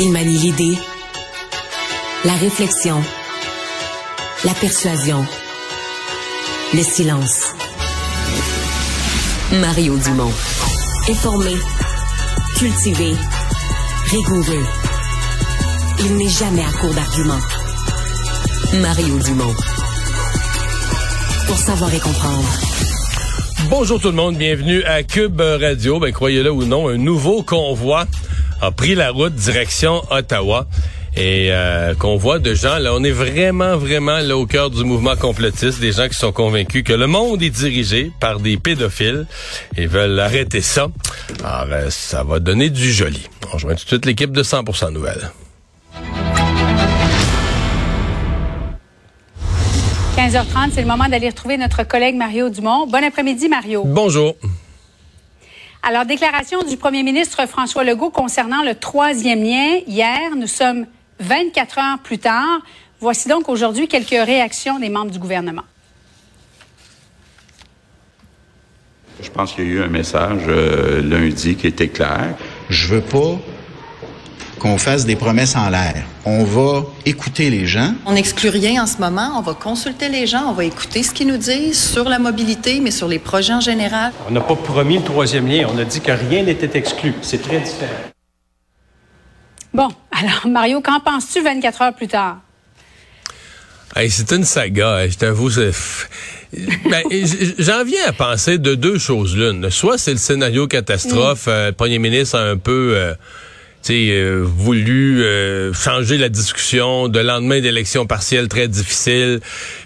Il manie l'idée, la réflexion, la persuasion, le silence. Mario Dumont. Informé, cultivé, rigoureux. Il n'est jamais à court d'arguments. Mario Dumont. Pour savoir et comprendre. Bonjour tout le monde, bienvenue à Cube Radio. Ben croyez-le ou non, un nouveau convoi a pris la route direction Ottawa. Et euh, convoi de gens, là, on est vraiment, vraiment là au cœur du mouvement complotiste, des gens qui sont convaincus que le monde est dirigé par des pédophiles et veulent arrêter ça. Alors, euh, ça va donner du joli. On rejoint tout de suite l'équipe de 100% Nouvelles. 15h30, c'est le moment d'aller retrouver notre collègue Mario Dumont. Bon après-midi, Mario. Bonjour. Alors, déclaration du premier ministre François Legault concernant le troisième lien. Hier, nous sommes 24 heures plus tard. Voici donc aujourd'hui quelques réactions des membres du gouvernement. Je pense qu'il y a eu un message euh, lundi qui était clair. Je veux pas qu'on fasse des promesses en l'air. On va écouter les gens. On n'exclut rien en ce moment. On va consulter les gens. On va écouter ce qu'ils nous disent sur la mobilité, mais sur les projets en général. On n'a pas promis le troisième lien. On a dit que rien n'était exclu. C'est très différent. Bon, alors Mario, qu'en penses-tu 24 heures plus tard? Hey, c'est une saga, je t'avoue. Ben, J'en viens à penser de deux choses l'une. Soit c'est le scénario catastrophe, mm. euh, le premier ministre a un peu... Euh, euh, voulu euh, changer la discussion de lendemain d'élections partielles très difficiles.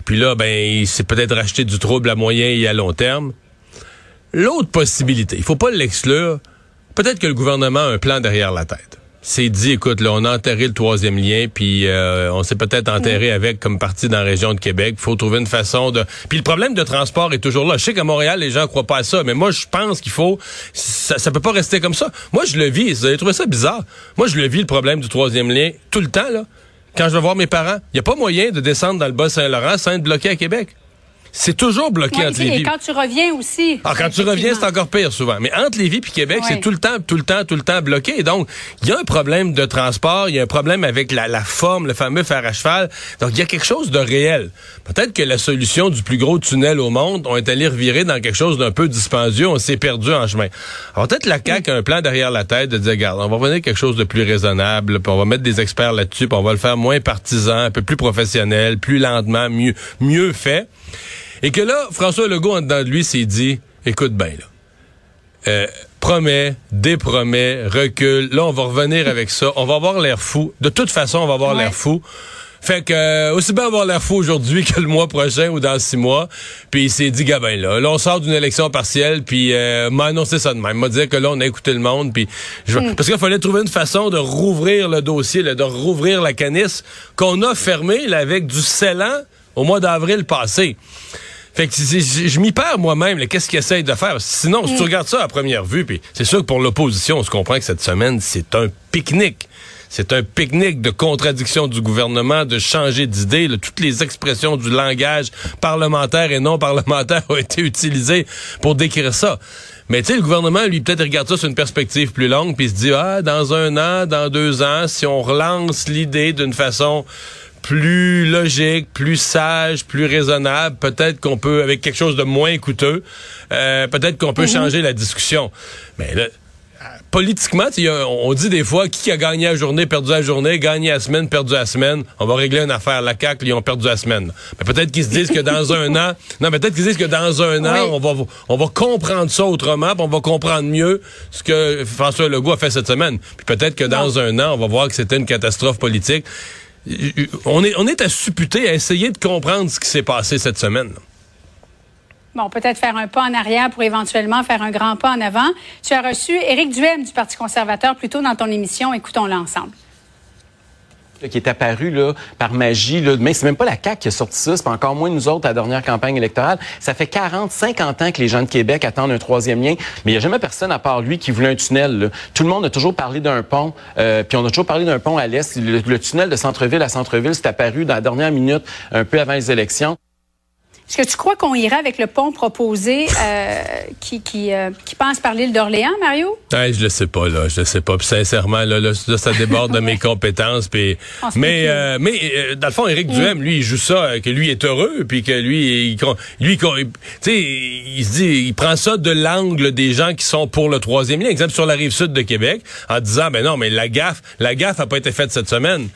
Puis là, ben, il peut-être racheté du trouble à moyen et à long terme. L'autre possibilité, il faut pas l'exclure, peut-être que le gouvernement a un plan derrière la tête s'est dit, écoute, là, on a enterré le troisième lien, puis euh, on s'est peut-être enterré avec comme partie dans la région de Québec. Il faut trouver une façon de... Puis le problème de transport est toujours là. Je sais qu'à Montréal, les gens croient pas à ça, mais moi, je pense qu'il faut... Ça, ça peut pas rester comme ça. Moi, je le vis. Vous avez trouvé ça bizarre? Moi, je le vis, le problème du troisième lien, tout le temps, là. Quand je vais voir mes parents, il n'y a pas moyen de descendre dans le Bas-Saint-Laurent sans être bloqué à Québec. C'est toujours bloqué entre les Lévis. Et quand tu reviens aussi. Ah, quand tu reviens, c'est encore pire souvent. Mais entre Lévis et Québec, c'est tout le temps, tout le temps, tout le temps bloqué. Donc, il y a un problème de transport, il y a un problème avec la, la forme, le fameux fer à cheval. Donc, il y a quelque chose de réel. Peut-être que la solution du plus gros tunnel au monde, on est allé revirer dans quelque chose d'un peu dispendieux, on s'est perdu en chemin. Alors, peut-être la CAQ a un plan derrière la tête de dire, regarde, on va revenir quelque chose de plus raisonnable, puis on va mettre des experts là-dessus, puis on va le faire moins partisan, un peu plus professionnel, plus lentement, mieux, mieux fait. Et que là, François Legault, en dedans de lui, s'est dit, écoute bien, là. Euh, promet, dépromet, recule. Là, on va revenir avec ça. On va avoir l'air fou. De toute façon, on va avoir l'air fou. Fait que euh, aussi bien avoir l'air fou aujourd'hui que le mois prochain ou dans six mois. Puis il s'est dit, gabin là, là on sort d'une élection partielle, puis euh, m'a annoncé ça de même. M'a dit que là on a écouté le monde, puis hmm. parce qu'il fallait trouver une façon de rouvrir le dossier, de rouvrir la canisse qu'on a fermée là, avec du scellant au mois d'avril passé. Fait que je m'y perds moi-même. Qu'est-ce qu'ils essayent de faire? Sinon, si tu mm. regardes ça à première vue, puis c'est sûr que pour l'opposition, on se comprend que cette semaine, c'est un pique-nique. C'est un pique-nique de contradiction du gouvernement, de changer d'idée. Toutes les expressions du langage parlementaire et non parlementaire ont été utilisées pour décrire ça. Mais tu sais, le gouvernement, lui, peut-être regarde ça sur une perspective plus longue, puis se dit, ah, dans un an, dans deux ans, si on relance l'idée d'une façon plus logique, plus sage, plus raisonnable. Peut-être qu'on peut, avec quelque chose de moins coûteux, euh, peut-être qu'on peut mhm. changer la discussion. Mais là, politiquement, on dit des fois qui a gagné la journée, perdu la journée, gagné la semaine, perdu la semaine. On va régler une affaire. La CAQ, ils ont perdu la semaine. Mais peut-être qu'ils se disent que dans un an, non, peut-être qu'ils disent que dans un an, on va on va comprendre ça autrement, puis on va comprendre mieux ce que François Legault a fait cette semaine. Puis peut-être que dans un an, on va voir que c'était une catastrophe politique on est, à supputer, à essayer de comprendre ce qui s'est passé cette semaine. Bon, peut-être faire un pas en arrière pour éventuellement faire un grand pas en avant. Tu as reçu Éric Duhem du Parti conservateur plus tôt dans ton émission. Écoutons-le ensemble qui est apparu là, par magie. Là. Mais c'est même pas la CAQ qui a sorti ça, c'est encore moins nous autres à la dernière campagne électorale. Ça fait 40, 50 ans que les gens de Québec attendent un troisième lien, mais il n'y a jamais personne à part lui qui voulait un tunnel. Tout le monde a toujours parlé d'un pont, euh, puis on a toujours parlé d'un pont à l'est. Le, tunnel de centre-ville à centre-ville, c'est apparu dans la dernière minute, un peu avant les élections. Est-ce que tu crois qu'on irait avec le pont proposé euh, qui, qui, euh, qui, passe par l'île d'Orléans, Mario? Ouais, je le sais pas, là. Je le sais pas. Puis sincèrement, là, là, ça déborde de mes compétences. Puis, mais, euh, mais euh, dans le fond, Éric mm. Duhem, lui, il joue ça, que lui est heureux, puis que lui, il, lui, tu sais, il se dit, il prend ça de l'angle des gens qui sont pour le troisième lien. Exemple sur la rive sud de Québec, en disant, ben non, mais la gaffe, la gaffe a pas été faite cette semaine.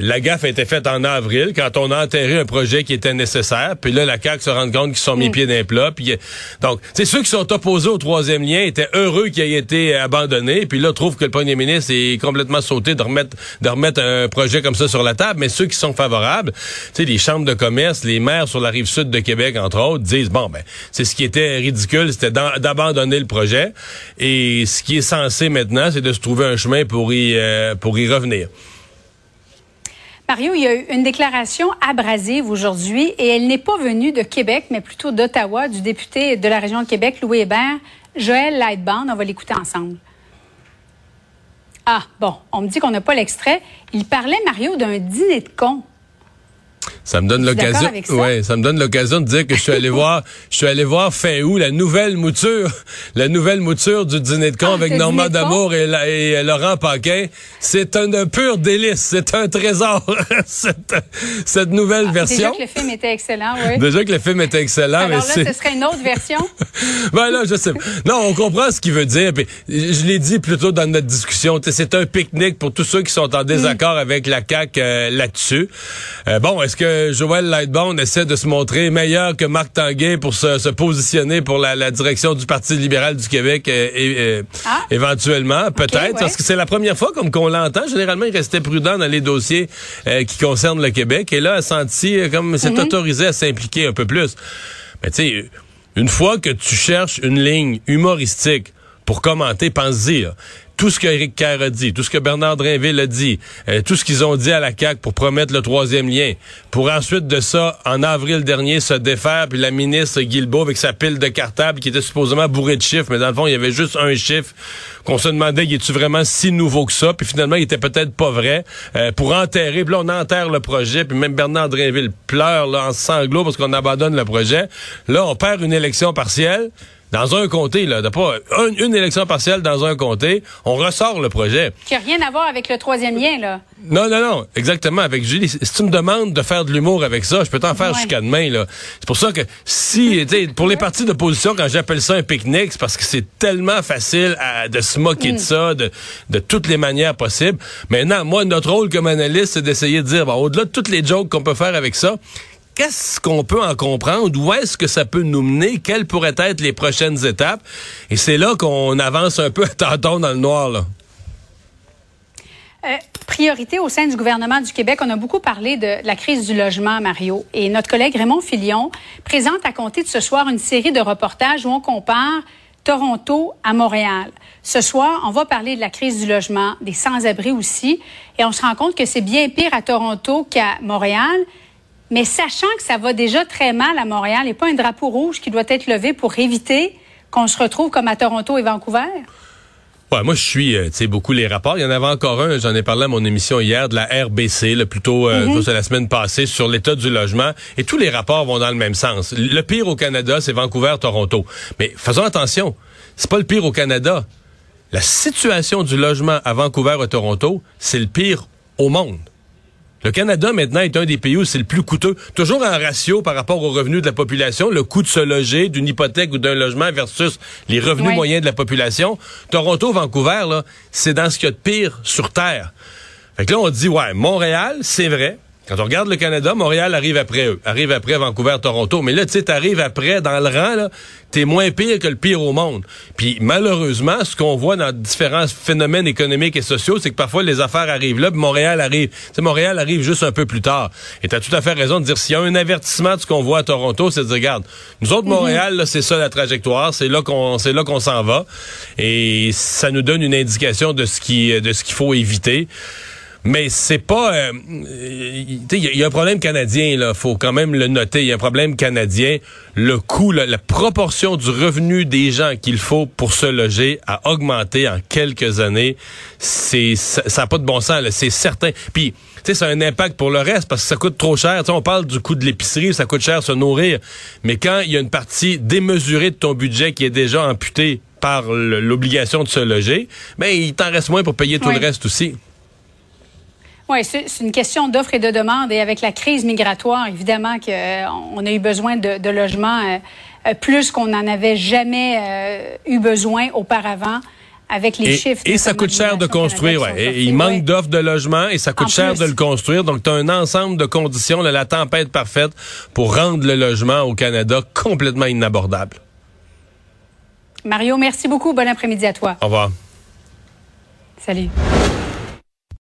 La gaffe a été faite en avril quand on a enterré un projet qui était nécessaire. Puis là, la CAQ se rend compte qu'ils sont mis mm. pieds d'un plat. Puis, donc, c'est ceux qui sont opposés au troisième lien étaient heureux qu'il ait été abandonné. Puis là, trouvent que le premier ministre est complètement sauté de remettre, de remettre un projet comme ça sur la table. Mais ceux qui sont favorables, tu sais, les chambres de commerce, les maires sur la rive sud de Québec, entre autres, disent, bon, ben, c'est ce qui était ridicule, c'était d'abandonner le projet. Et ce qui est censé maintenant, c'est de se trouver un chemin pour y, euh, pour y revenir. Mario, il y a eu une déclaration abrasive aujourd'hui et elle n'est pas venue de Québec, mais plutôt d'Ottawa, du député de la région de Québec, Louis Hébert, Joël Lightband. On va l'écouter ensemble. Ah, bon, on me dit qu'on n'a pas l'extrait. Il parlait, Mario, d'un dîner de cons. Ça me donne l'occasion. Ouais, ça me donne l'occasion de dire que je suis allé voir, je suis allé voir fin août la nouvelle mouture, la nouvelle mouture du dîner de con ah, avec Normand D'Amour et, et, Laurent Paquin. C'est un, pur délice, c'est un trésor cette, cette nouvelle ah, version. Déjà que le film était excellent, oui. Déjà que le film était excellent, Alors mais là, ce serait une autre version. ben là, je sais. Non, on comprend ce qu'il veut dire. Puis, je l'ai dit plus tôt dans notre discussion. C'est un pique-nique pour tous ceux qui sont en désaccord mm. avec la CAQ euh, là-dessus. Euh, bon, est-ce que Joël Lightbone essaie de se montrer meilleur que Marc Tanguay pour se, positionner pour la, direction du Parti libéral du Québec euh, et, ah. éventuellement, peut-être, parce que c'est la première fois comme qu'on l'entend. Généralement, il restait prudent dans les dossiers euh, qui concernent le Québec et là, a senti comme s'est mhm. autorisé à s'impliquer un peu plus. Mais tu sais, une fois que tu cherches une ligne humoristique pour commenter, pense-y tout ce qu'Éric Kerr a dit, tout ce que Bernard Drinville a dit, euh, tout ce qu'ils ont dit à la CAQ pour promettre le troisième lien, pour ensuite de ça, en avril dernier, se défaire, puis la ministre Guilbeault avec sa pile de cartables qui était supposément bourrée de chiffres, mais dans le fond, il y avait juste un chiffre qu'on se demandait, il est-tu vraiment si nouveau que ça, puis finalement, il était peut-être pas vrai, euh, pour enterrer, puis là, on enterre le projet, puis même Bernard Drinville pleure là, en sanglots parce qu'on abandonne le projet. Là, on perd une élection partielle dans un comté, là, de pas une, élection partielle dans un comté, on ressort le projet. Qui n'a rien à voir avec le troisième lien, là. Non, non, non, exactement. Avec Julie, si tu me demandes de faire de l'humour avec ça, je peux t'en faire jusqu'à demain, là. C'est pour ça que si, pour les partis d'opposition, quand j'appelle ça un pique-nique, c'est parce que c'est tellement facile de se moquer de mm. ça, de, de toutes les manières possibles. Maintenant, moi, notre rôle comme analyste, c'est d'essayer de dire, bon, au-delà de toutes les jokes qu'on peut faire avec ça, qu'est-ce qu'on peut en comprendre? Où est-ce que ça peut nous mener? Quelles pourraient être les prochaines étapes? Et c'est là qu'on avance un peu à dans le noir. Euh, priorité au sein du gouvernement du Québec, on a beaucoup parlé de la crise du logement, Mario. Et notre collègue Raymond Filion présente à compter de ce soir une série de reportages où on compare Toronto à Montréal. Ce soir, on va parler de la crise du logement, des sans-abri aussi, et on se rend compte que c'est bien pire à Toronto qu'à Montréal. Mais sachant que ça va déjà très mal à Montréal, il n'y a pas un drapeau rouge qui doit être levé pour éviter qu'on se retrouve comme à Toronto et Vancouver? Ouais, moi je suis, euh, tu sais, beaucoup les rapports. Il y en avait encore un, j'en ai parlé à mon émission hier de la RBC, le plutôt euh, mm la semaine passée sur l'état du logement. Et tous les rapports vont dans le même sens. Le pire au Canada, c'est Vancouver-Toronto. Mais faisons attention, c'est pas le pire au Canada. La situation du logement à Vancouver et Toronto, c'est le pire au monde. Le Canada, maintenant, est un des pays où c'est le plus coûteux. Toujours en ratio par rapport aux revenus de la population, le coût de se loger, d'une hypothèque ou d'un logement versus les revenus moyens de la population. Toronto, Vancouver, là, c'est dans ce qu'il y a de pire sur Terre. Fait que là, on dit, ouais, Montréal, c'est vrai. Quand on regarde le Canada, Montréal arrive après eux, arrive après Vancouver, Toronto. Mais là, tu sais, t'arrives après dans le rang, là, t'es moins pire que le pire au monde. Puis malheureusement, ce qu'on voit dans différents phénomènes économiques et sociaux, c'est que parfois les affaires arrivent là, puis Montréal arrive. Tu Montréal arrive juste un peu plus tard. Et t'as tout à fait raison de dire s'il y a un avertissement de ce qu'on voit à Toronto, c'est de dire, regarde, nous autres, Montréal, là, c'est ça la trajectoire, c'est là qu'on, c'est là qu'on s'en va. Et ça nous donne une indication de ce qui, de ce qu'il faut éviter. Mais c'est pas. Euh, il y, a un problème canadien, là. Faut quand même le noter. Il y a un problème canadien. Le coût, la, proportion du revenu des gens qu'il faut pour se loger a augmenté en quelques années. C'est ça n'a pas de bon sens, c'est certain. Puis, tu sais, ça a un impact pour le reste parce que ça coûte trop cher. on parle du coût de l'épicerie, ça coûte cher se nourrir. Mais quand il y a une partie démesurée de ton budget qui est déjà amputée par l'obligation de se loger, ben il t'en reste moins pour payer tout le reste aussi. Oui, c'est une question d'offre et de demande. Et avec la crise migratoire, évidemment qu'on euh, a eu besoin de, logements euh, euh, plus qu'on n'en avait jamais eu besoin auparavant. Avec les chiffres. Et ça coûte cher de construire, ouais. il manque d'offres de logements et ça coûte cher de le construire. Donc, tu as un ensemble de conditions, la tempête parfaite pour rendre le logement au Canada complètement inabordable. Mario, merci beaucoup. Bon après-midi à toi. Au revoir. Salut.